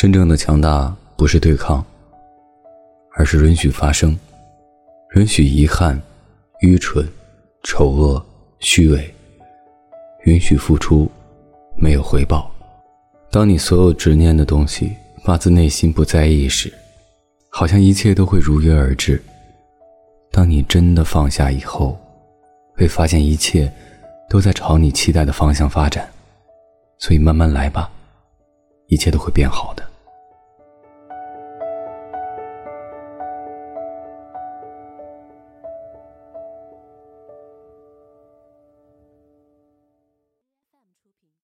真正的强大不是对抗而是允许发生允许遗憾愚蠢丑恶虚伪允许付出没有回报。当你所有执念的东西发自内心不在意时好像一切都会如约而至。当你真的放下以后会发现一切都在朝你期待的方向发展所以慢慢来吧一切都会变好的。